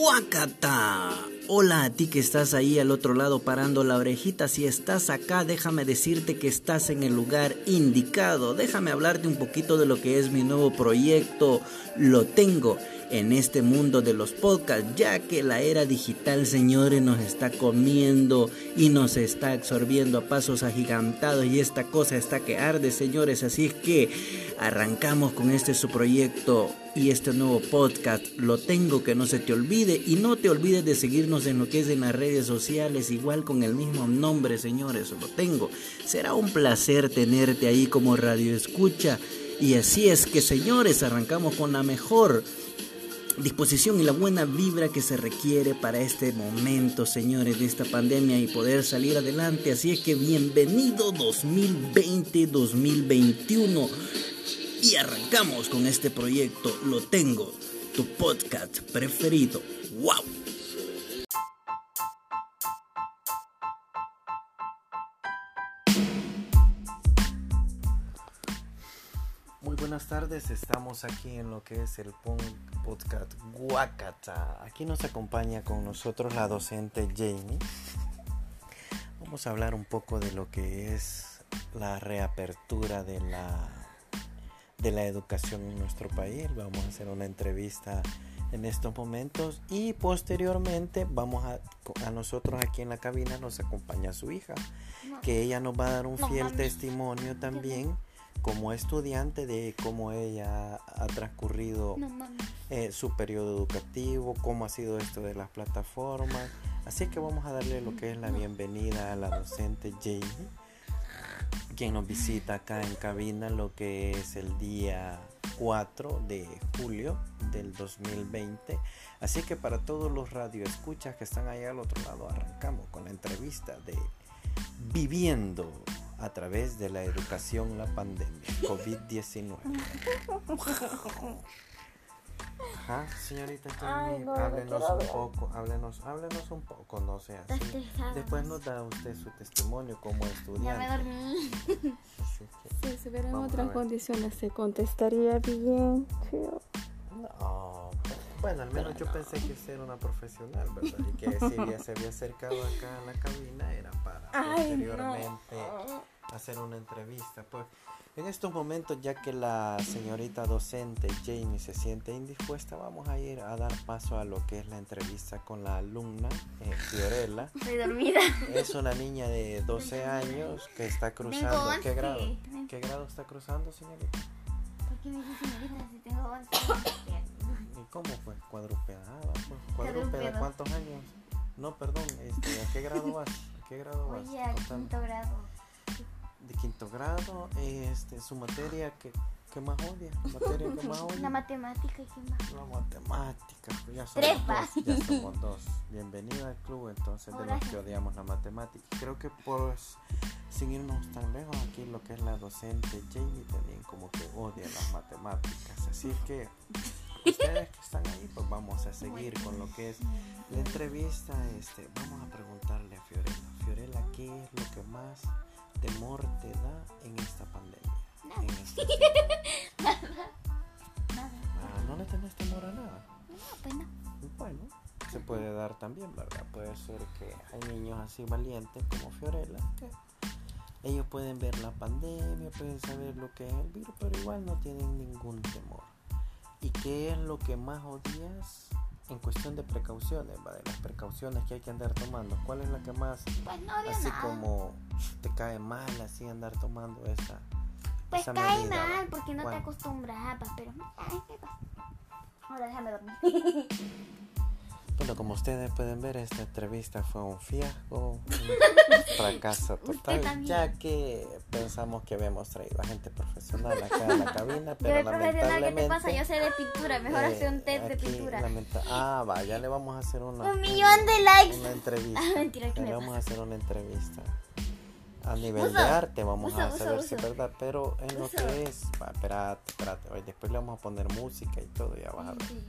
Guacata. Hola a ti que estás ahí al otro lado parando la orejita. Si estás acá, déjame decirte que estás en el lugar indicado. Déjame hablarte un poquito de lo que es mi nuevo proyecto. Lo tengo en este mundo de los podcasts, ya que la era digital, señores, nos está comiendo y nos está absorbiendo a pasos agigantados y esta cosa está que arde, señores. Así es que arrancamos con este su proyecto y este nuevo podcast. Lo tengo que no se te olvide y no te olvides de seguirnos en lo que es en las redes sociales, igual con el mismo nombre, señores. Lo tengo. Será un placer tenerte ahí como radio escucha. Y así es que, señores, arrancamos con la mejor disposición y la buena vibra que se requiere para este momento, señores, de esta pandemia y poder salir adelante. Así es que bienvenido 2020-2021. Y arrancamos con este proyecto. Lo tengo, tu podcast preferido. ¡Wow! Buenas tardes, estamos aquí en lo que es el podcast Guacata. Aquí nos acompaña con nosotros la docente Jamie. Vamos a hablar un poco de lo que es la reapertura de la, de la educación en nuestro país. Vamos a hacer una entrevista en estos momentos y posteriormente vamos a, a nosotros aquí en la cabina nos acompaña su hija, que ella nos va a dar un fiel testimonio también como estudiante de cómo ella ha transcurrido eh, su periodo educativo, cómo ha sido esto de las plataformas. Así que vamos a darle lo que es la bienvenida a la docente Jamie, quien nos visita acá en cabina lo que es el día 4 de julio del 2020. Así que para todos los radioescuchas que están ahí al otro lado, arrancamos con la entrevista de Viviendo a través de la educación la pandemia COVID-19. Ajá, señorita Ay, no, no háblenos un poco, háblenos, háblenos un poco, no sea así. Después nos da usted su testimonio como Ya estudiante. me dormí. Si a otras condiciones, se contestaría bien. sí. no, bueno, al menos yo pensé que usted era una profesional, ¿verdad? Y que si ya se había acercado acá a la cabina era para Ay, posteriormente hacer una entrevista. Pues en estos momentos, ya que la señorita docente Jamie se siente indispuesta, vamos a ir a dar paso a lo que es la entrevista con la alumna eh, Fiorella. Estoy dormida. Es una niña de 12 años que está cruzando. once. ¿Qué grado? ¿Qué grado está cruzando, señorita? ¿Por qué me dices señorita si tengo 11? ¿Y cómo fue? Cuadrupeada. Pues, ¿Cuadrupeada Cuadrupeada. cuántos años? No, perdón, este, ¿a qué grado vas? ¿A qué grado vas? Oye, a quinto grado. De quinto grado, este, su materia que, que más odia, materia que más La odia. matemática y qué más. La matemática, pues ya somos Tres, dos, ya somos dos. Bienvenida al club entonces de los que odiamos la matemática. Creo que por sin irnos tan lejos aquí lo que es la docente Jamie también como que odia las matemáticas. Así que ustedes que están ahí pues vamos a seguir con lo que es la entrevista. Este, vamos a preguntarle a Fiorella. Fiorella, ¿qué es lo que más temor te da en esta pandemia? En esta- Nada. Ah, ¿No le tenés temor a nada? No, pues no. Bueno, se puede dar también, ¿verdad? Puede ser que hay niños así valientes como Fiorella, que ellos pueden ver la pandemia, pueden saber lo que es el virus, pero igual no tienen ningún temor. ¿Y qué es lo que más odias en cuestión de precauciones, ¿va? de las precauciones que hay que andar tomando? ¿Cuál es la que más, Pues no así nada. como te cae mal, así andar tomando esa? Pues esa cae medida, mal va? porque no te acostumbrabas, pero. Ay. Ahora déjame dormir. Bueno, como ustedes pueden ver, esta entrevista fue un fiasco, un fracaso total, ya que pensamos que habíamos traído a gente profesional acá a la cabina, Yo pero de profesional, ¿qué te pasa? Yo sé de pintura, mejor eh, hacer un test de aquí pintura. lamenta- Ah, va, ya le vamos a hacer una... Un millón de likes. Una entrevista. Ah, mentira, ¿qué Ya me le vamos a pasa? hacer una entrevista. A nivel Uso, de arte vamos uso, a uso, saber si es verdad, pero en lo que es... Va, espérate, espérate, después le vamos a poner música y todo, ya vas a ver. Sí.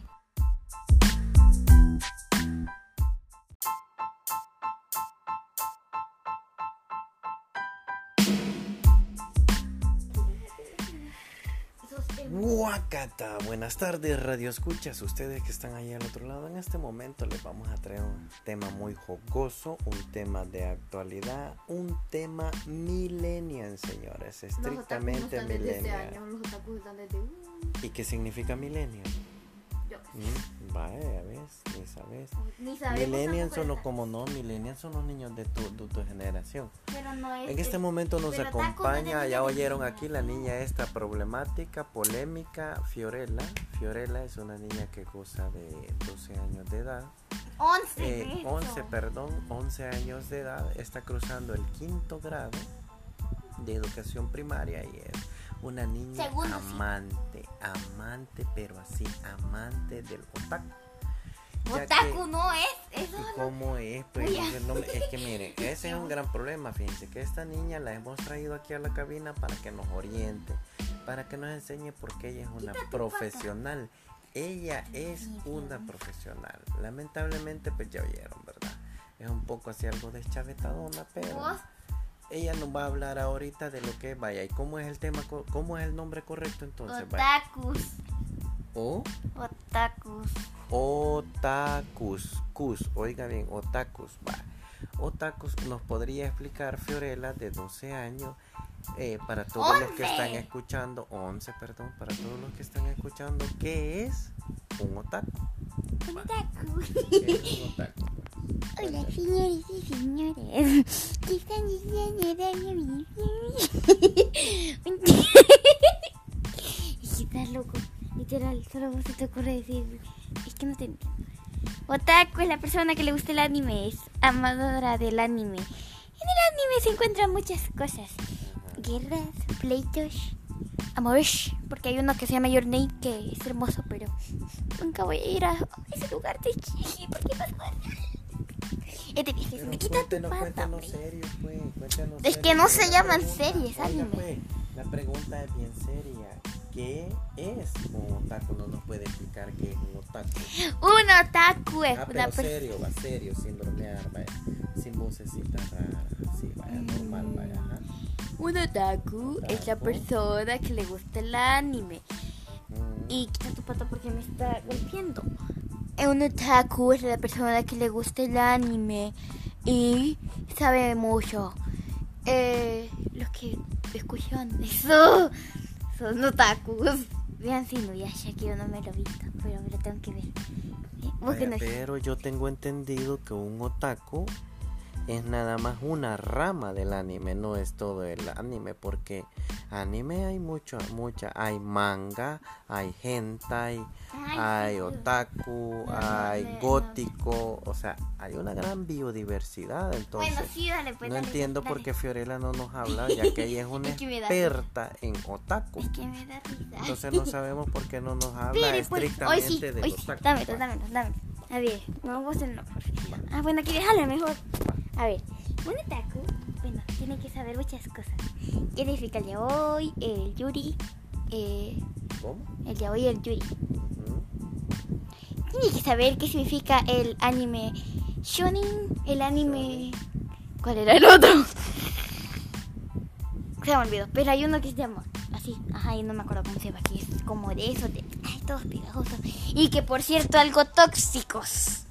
Guacata, buenas tardes Radio Escuchas, ustedes que están ahí al otro lado. En este momento les vamos a traer un tema muy jocoso, un tema de actualidad, un tema millennial, señores, estrictamente este millennial. ¿Y qué significa millennial? yo. Mm, Vaya, ves, ni sabes. Ni sabemos Millennials son los como no, millennials son los niños de tu, de tu generación. Pero no es... En este momento nos acompaña, ya oyeron aquí la niña esta problemática, polémica, Fiorella. Fiorella es una niña que goza de 12 años de edad. 11, Eh, de hecho. 11, perdón, 11 años de edad. Está cruzando el quinto grado de educación primaria y es una niña Segundo, sí. amante, amante, pero así, amante del otaku. Ya Otaku que- no es... Eso ¿Y cómo es? Pues Uy, es que no es que miren, ese es un gran problema, fíjense, que esta niña la hemos traído aquí a la cabina para que nos oriente, para que nos enseñe porque ella es una profesional. Ella es una profesional. Lamentablemente, pues ya oyeron, ¿verdad? Es un poco así algo deschavetadona, pero ella nos va a hablar ahorita de lo que es, vaya, y cómo es el tema, cómo es el nombre correcto entonces, otakus. O Otakus. Otakus, cus, oiga bien, otakus, va. Otakus nos podría explicar Fiorella de 12 años eh, para todos los que están 11. escuchando, 11, perdón, para todos los que están escuchando, ¿qué es un otaku? Otaku. ¿Qué es un otaku? Hola, señores y señores. ¿Qué están diciendo Es que estás loco. Literal, solo vos se te ocurre decir. Es que no te entiendo. Otaku es la persona que le gusta el anime, es amadora del anime. En el anime se encuentran muchas cosas: guerras, pleitos, amores. Porque hay uno que se llama Your Name que es hermoso, pero nunca voy a ir a ese lugar de Chile. ¿Por qué pasa? Este viaje se Pero me quita serios, pues, cuéntenos Es que no pues, se la llaman pregunta- series, oiga, anime. pues, la pregunta es bien seria. ¿Qué es un otaku? No nos puede explicar qué es un otaku. Un otaku es Ah, una pero persona. serio, va serio, sin bromear, vaya. Sin vocecita rara, así, vaya, normal, vaya. ajá. Un otaku es la persona que le gusta el anime. Mm, Y quita tu pata porque me está golpeando. Eh, Un otaku es la persona que le gusta el anime y sabe mucho. Eh, los que escuchan eso son otakus. Vean si no, ya, yo no me lo he visto, pero me lo tengo que ver. Vaya, pero yo tengo entendido que un otaku es nada más una rama del anime, no es todo el anime, porque anime hay mucho, mucha, hay manga, hay hentai, Ay, hay otaku, hay gótico, o sea, hay una gran biodiversidad, entonces Bueno, sí, dale, pues. no dale, entiendo dale. por qué Fiorella no nos habla, ya que ella es una Es que experta en otaku. Es que me da risa. Entonces no sabemos por qué no nos habla pues, hoy estrictamente sí, de hoy sí. otaku. Dámelo, Va, dámelo, dámelo. A ver, no, vos no. Ah, bueno, aquí déjalo mejor. A ver, un otaku, bueno, tiene que saber muchas cosas. ¿Qué significa el yaoi, el yuri? Eh, ¿Cómo? el yaoi y el yuri. Tiene que saber qué significa el anime shonen, el anime... ¿Cuál era el otro? Se me olvidó, pero hay uno que se llama así, ajá, y no me acuerdo cómo se llama, que es como de eso, de, ay, todos pegajosos. Y que por cierto, algo tóxicos.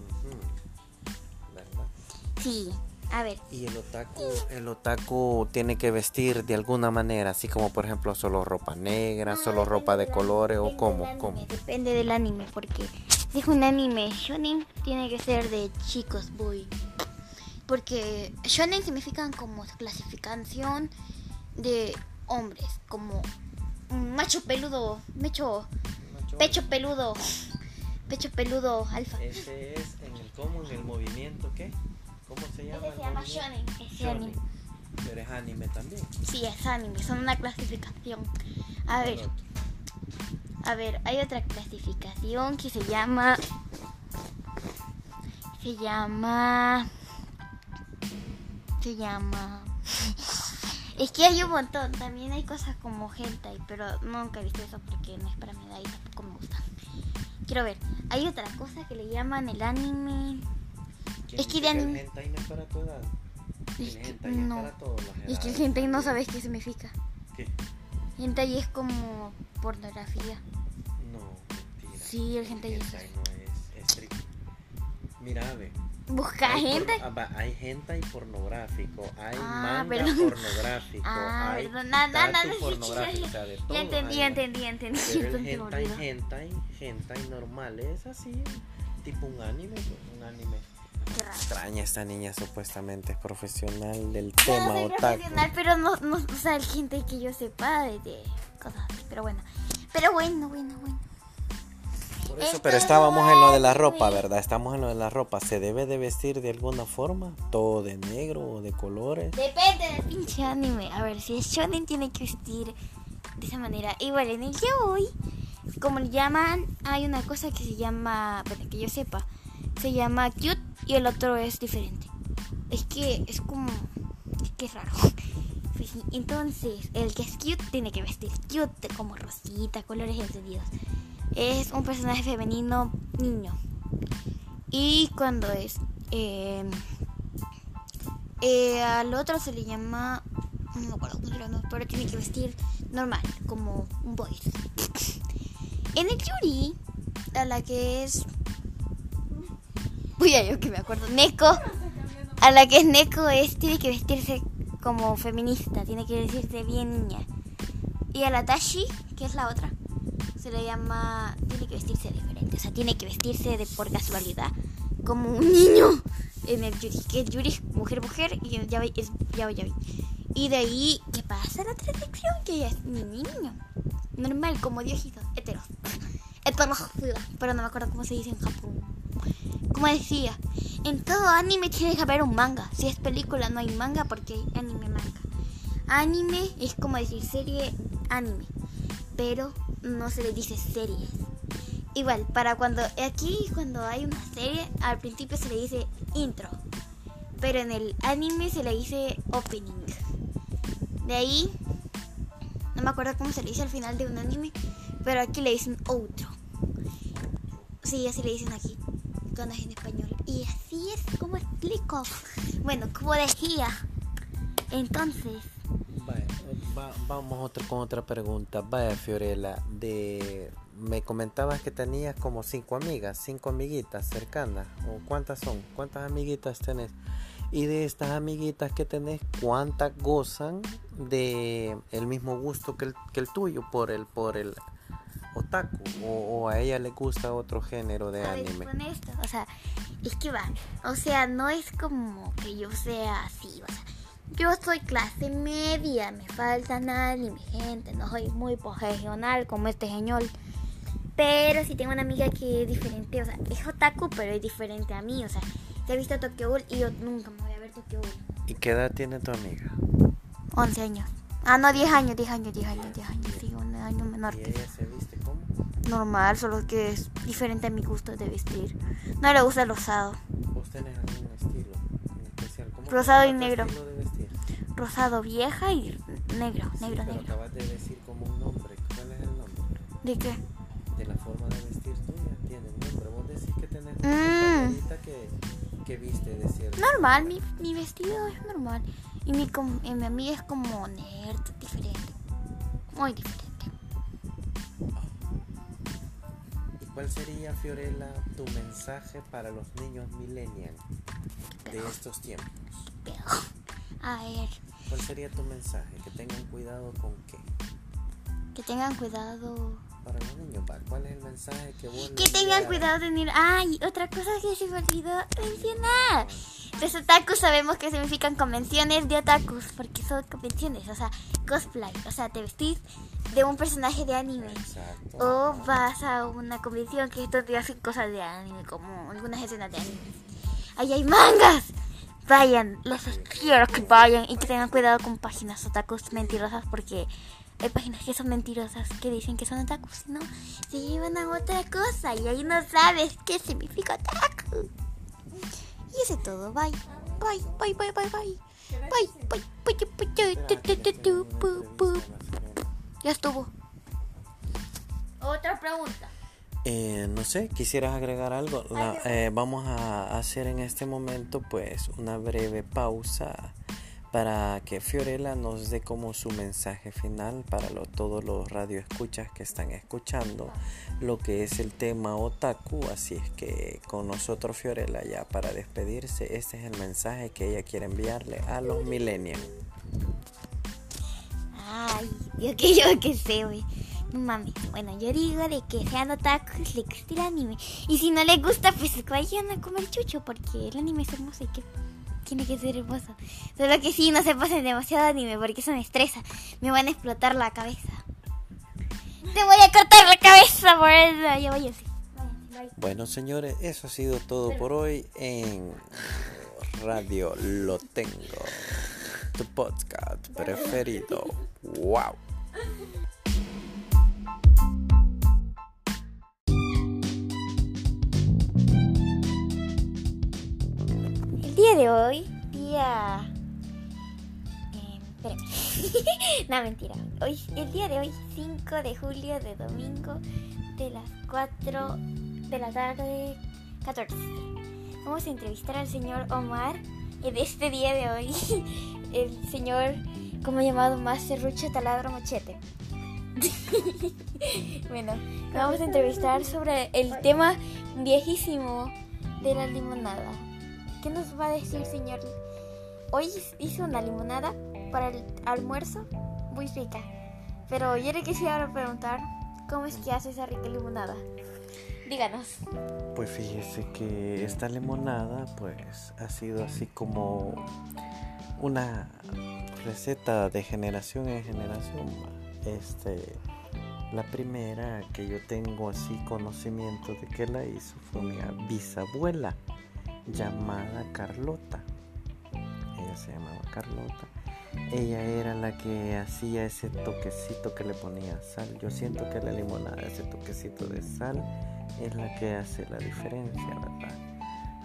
Sí, a ver, Y el otaku, el otaku tiene que vestir de alguna manera, así como por ejemplo solo ropa negra, solo ropa de colores o cómo, cómo. Depende del anime, porque si es un anime shonen, tiene que ser de chicos, boy. Porque shonen significan como clasificación de hombres, como un macho peludo, mecho, pecho peludo, pecho peludo alfa. Ese es en el cómo, en el movimiento, ¿qué? ¿Cómo se llama? Ese se llama shonen, ese Shonen. Pero es anime también. Sí, es anime, son una clasificación. A ver. A ver, hay otra clasificación que se llama. Se llama. Se llama. Es que hay un montón. También hay cosas como hentai, pero nunca he visto eso porque no es para mi edad y tampoco me gusta. Quiero ver. Hay otra cosa que le llaman el anime. ¿Quién Es que el no es para? Es El que no. es para es que el hentai no sabes qué significa. ¿Qué? Hentai es como pornografía. No, mentira. Sí, el hentai es Hentai no es, es tri- Mira, ve. Busca Hay por- hentai. ah, va, hay hentai pornográfico, hay Ah, manga perdón. pornográfico, Ah, hay perdón, nada, nada, tatu nada, sí, pornográfico, sí, o sea, de todo Ya entendí, ya entendí, ya entendí. Pero el hentai, hentai, hentai normal es así, tipo un anime, pues, un anime. Extraña esta niña supuestamente es profesional del Yo tema no soy profesional, pero no, no, o sea, el gente que yo sepa de, de cosas así, pero bueno. Pero bueno, bueno, bueno. Por eso, Esto pero estábamos en lo de la ropa. ¿verdad? Estamos en lo de la ropa. ¿Se debe de vestir de alguna forma? ¿Todo de negro o de colores? Depende del pinche anime. A ver, si es shonen tiene que vestir de esa manera. Igual en el que voy, como le llaman, hay una cosa que se llama, bueno, que yo sepa, se llama cute y el otro es diferente. Es que es como, es que es raro. Pues Entonces, el que es cute tiene que vestir cute, como rosita, colores encendidos. Es un personaje femenino niño. Y cuando es... eh, eh, al otro se le llama. No me acuerdo cómo pero tiene que vestir normal, como un boy. En el Yuri, a la que es. Uy, yo que me acuerdo. Neko. A la que es Neko es, tiene que vestirse como feminista, tiene que vestirse bien niña. Y a la Tashi, que es la otra, se le llama. Tiene que vestirse diferente, o sea, tiene que vestirse de por casualidad como un niño en el Yuri, que el Yuri mujer mujer y el Yaoi es Yaoi. Y de ahí, ¿qué pasa la otra sección? Que ella es mi niño. Normal, como Diosito, hetero. Heterofila, pero no me acuerdo cómo se dice en Japón. Como decía, en todo anime tiene que haber un manga. Si es película no hay manga porque hay anime manga. Anime es como decir serie anime, pero no se le dice series. Igual, para cuando aquí cuando hay una serie, al principio se le dice intro, pero en el anime se le dice opening. De ahí, no me acuerdo cómo se le dice al final de un anime, pero aquí le dicen outro. Sí, así le dicen aquí, en español. Y así es como explico. Bueno, como decía, entonces, vamos otra, con otra pregunta. Vaya, Fiorella, de, me comentabas que tenías como cinco amigas, cinco amiguitas cercanas. ¿O cuántas son? ¿Cuántas amiguitas tenés? Y de estas amiguitas que tenés, ¿cuántas gozan de el mismo gusto que el, que el tuyo por el, por el otaku? O, o a ella le gusta otro género de anime? con esto, o sea, es que va, o sea, no es como que yo sea así, o sea, yo soy clase media, me faltan anime, gente, no soy muy profesional como este señor. Pero si tengo una amiga que es diferente, o sea, es otaku, pero es diferente a mí, o sea, se ha visto Tokyo Ghoul y yo nunca me voy a ver Tokyo Ghoul. ¿Y qué edad tiene tu amiga? 11 años. Ah, no, 10 años, 10 años, 10 años, 10 años, sí, un año menor ¿Y que como? Normal, solo que es diferente a mi gusto de vestir. No le gusta el rosado. ¿Vos tenés algún estilo en especial? ¿Cómo Rosado y negro. de vestir? Rosado vieja y negro, Sí, negro, pero negro. acabas de decir como un nombre. ¿Cuál es el nombre? ¿De qué? De la forma de vestir tuya tiene nombre. Vos decís que tenés una Mm. que, que viste de cierto. Normal, mi, mi vestido es normal. Y mi, com- y mi amiga es como nerd, diferente. Muy diferente. Cuál sería, Fiorella, tu mensaje para los niños millennials de estos tiempos? A ver, ¿Cuál sería tu mensaje? Que tengan cuidado con qué. que tengan cuidado. Para los niños, ¿cuál es el mensaje que vos Que tengan cuidado de tener. Ay, otra cosa que se me olvidó mencionar. Los otakus sabemos que significan convenciones de otakus, porque son convenciones, o sea, cosplay, o sea, te vestís de un personaje de anime. Exacto. O vas a una convención que es donde hacen cosas de anime, como algunas escenas de anime. Ahí hay mangas. Vayan, les quiero que vayan y que tengan cuidado con páginas otakus mentirosas porque hay páginas que son mentirosas que dicen que son otakus no se llevan a otra cosa y ahí no sabes qué significa otaku. Y eso es todo, bye. Bye, bye, bye, bye, bye. Bye, bye, bye, bye, bye, Espera, tu, que tu, le tu, Ya estuvo. Otra pregunta. Eh, no sé, quisieras agregar algo. La- eh, vamos a hacer en este momento pues una breve pausa para que Fiorella nos dé como su mensaje final para todos los radioescuchas que están escuchando lo que es el tema otaku. Así es que con nosotros Fiorella ya para despedirse, este es el mensaje que ella quiere enviarle a los millennials. Yo que yo que sé, güey. No mames. Bueno, yo digo de que sean otakus, le gusta el anime. Y si no les gusta, pues vayan a comer chucho, porque el anime es hermoso y que tiene que ser hermoso. Solo que sí, no se pasen demasiado anime, porque eso me estresa. Me van a explotar la cabeza. Te voy a cortar la cabeza por eso. Ya voy así. Bueno, señores, eso ha sido todo por hoy en Radio Lo Tengo, tu podcast preferido. ¡Wow! El día de hoy, día... Eh, no, mentira. Hoy, el día de hoy, 5 de julio de domingo, de las 4 de la tarde, 14. Vamos a entrevistar al señor Omar. De este día de hoy, el señor, como llamado más serrucho taladro machete. bueno, vamos a entrevistar sobre el tema viejísimo de la limonada. ¿Qué nos va a decir, señor? Hoy hizo una limonada para el almuerzo muy rica. Pero yo le quisiera preguntar cómo es que hace esa rica limonada. Díganos. Pues fíjese que esta limonada pues ha sido así como una receta de generación en generación. Este, la primera que yo tengo así conocimiento de que la hizo fue mi bisabuela llamada Carlota. Ella se llamaba Carlota. Ella era la que hacía ese toquecito que le ponía sal. Yo siento que la limonada, ese toquecito de sal, es la que hace la diferencia, ¿verdad?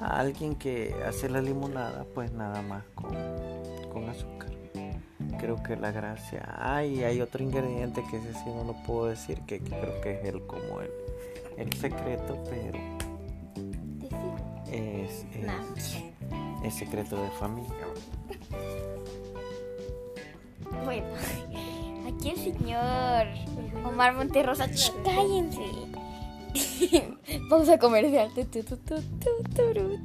A alguien que hace la limonada, pues nada más con, con azúcar. Creo que la gracia. Ay, hay otro ingrediente que ese sí no lo puedo decir, que, que creo que es el como el, el secreto, pero es, es, es secreto de familia. Bueno, aquí el señor Omar Monterrosa. ¡Ch, cállense. Vamos a comercial.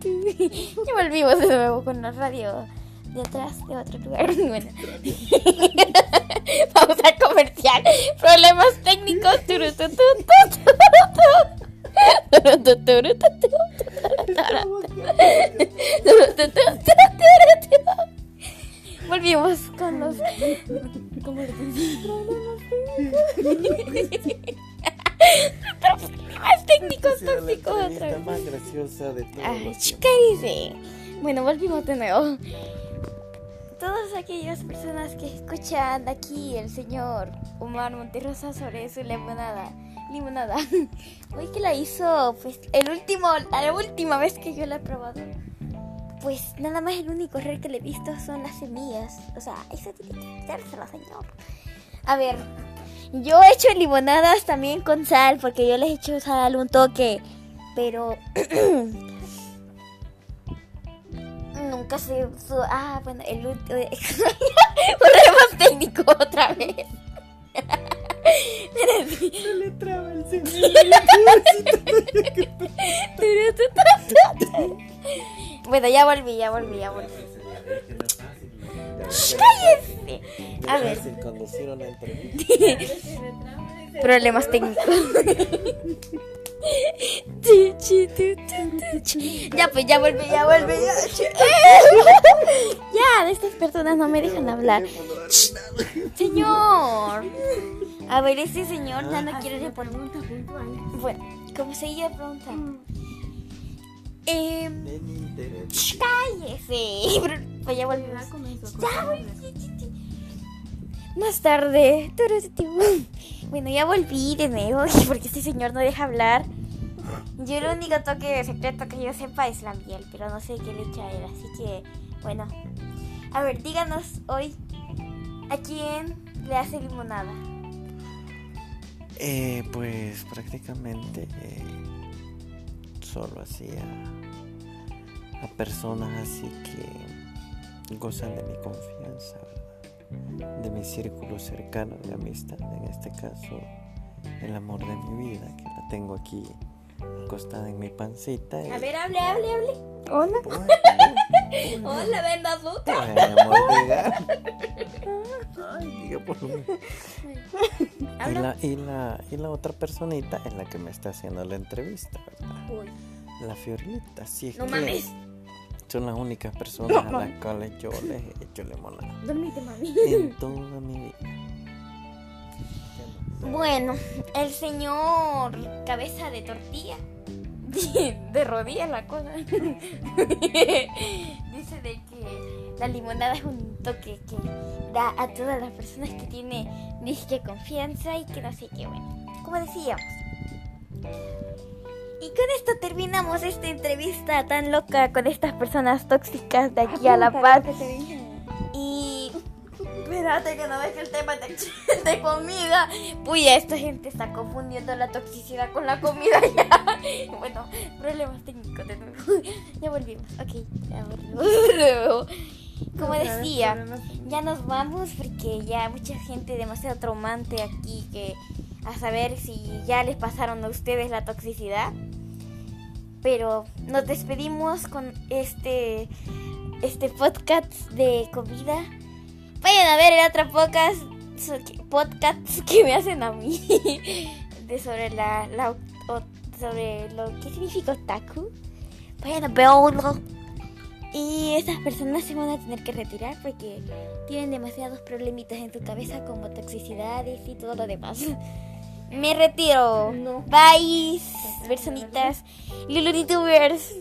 Y volvimos de nuevo con la radio de atrás de otro lugar. Bueno. Vamos a comercial. Problemas técnicos. Volvimos con los. ¿Cómo le Problemas técnicos tóxicos otra vez. más graciosa de todos Ay, cállese. Bueno, volvimos de nuevo. Todas aquellas personas que escuchan aquí el señor Omar Monterrosa sobre su limonada. Limonada. Hoy que la hizo, pues, el último, la última vez que yo la he probado. Pues nada más el único error que le he visto son las semillas. O sea, eso tiene que quitárselo, señor. A ver, yo he hecho limonadas también con sal, porque yo les he hecho sal un toque. Pero nunca se usó. Ah, bueno, el último. Problemas técnicos otra vez. Se le traba el señor. Bueno, ya volví, ya volví, ya volví. ¡Cállese! A ver. fácil conducir una entrevista. Problemas técnicos. Ya pues, ya volví, ya volví. Ya. Ya, estas personas no me dejan hablar. Señor. A ver, este señor ya no quiere responder. Bueno, como seguía pregunta. Eh, cállese. Pues ya volvimos. Ya. Más tarde. Bueno, ya volví de nuevo porque este señor no deja hablar. Yo el único toque secreto que yo sepa es la miel, pero no sé qué le echa él, así que bueno. A ver, díganos hoy a quién le hace limonada. Eh, pues prácticamente eh, solo hacía a personas así que gozan de mi confianza. De mi círculo cercano de amistad, en este caso el amor de mi vida, que la tengo aquí acostada en mi pancita. y- A ver, hable, hable, hable. Hola. Bueno, Hola, venda azúcar. bueno, amor, diga. Ay, diga por lo menos. Y la, y, la, y la otra personita es la que me está haciendo la entrevista, ¿verdad? Uy, La Fiorita, sí no que mames. Son las únicas personas a las cuales yo les he hecho limonada Dormite, mami. en toda mi vida. Bueno, el señor cabeza de tortilla, de rodillas la cosa, dice de que la limonada es un toque que da a todas las personas que tiene disque confianza y que no sé qué, bueno, como decíamos. Y con esto terminamos esta entrevista tan loca con estas personas tóxicas de aquí a La Paz. Y espérate que no ves que el tema de, de comida. Puya, esta gente está confundiendo la toxicidad con la comida ya. Bueno, problemas técnicos de nuevo. Ya volvimos. Ok, ya volvimos. Como decía, ya nos vamos porque ya mucha gente demasiado traumante aquí que a saber si ya les pasaron a ustedes la toxicidad. Pero nos despedimos con este este podcast de comida. Vayan a ver el otro podcast, podcast que me hacen a mí de sobre la, sobre lo que significa otaku. Vayan a verlo. Y estas personas se van a tener que retirar porque tienen demasiados problemitas en su cabeza como toxicidades y todo lo demás. Me retiro. No. Bye, personitas. Lulunitubers.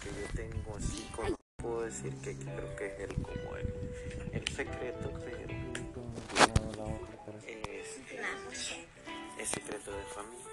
que yo tengo así con puedo decir que creo que es el como el, el secreto pero es, es secreto de familia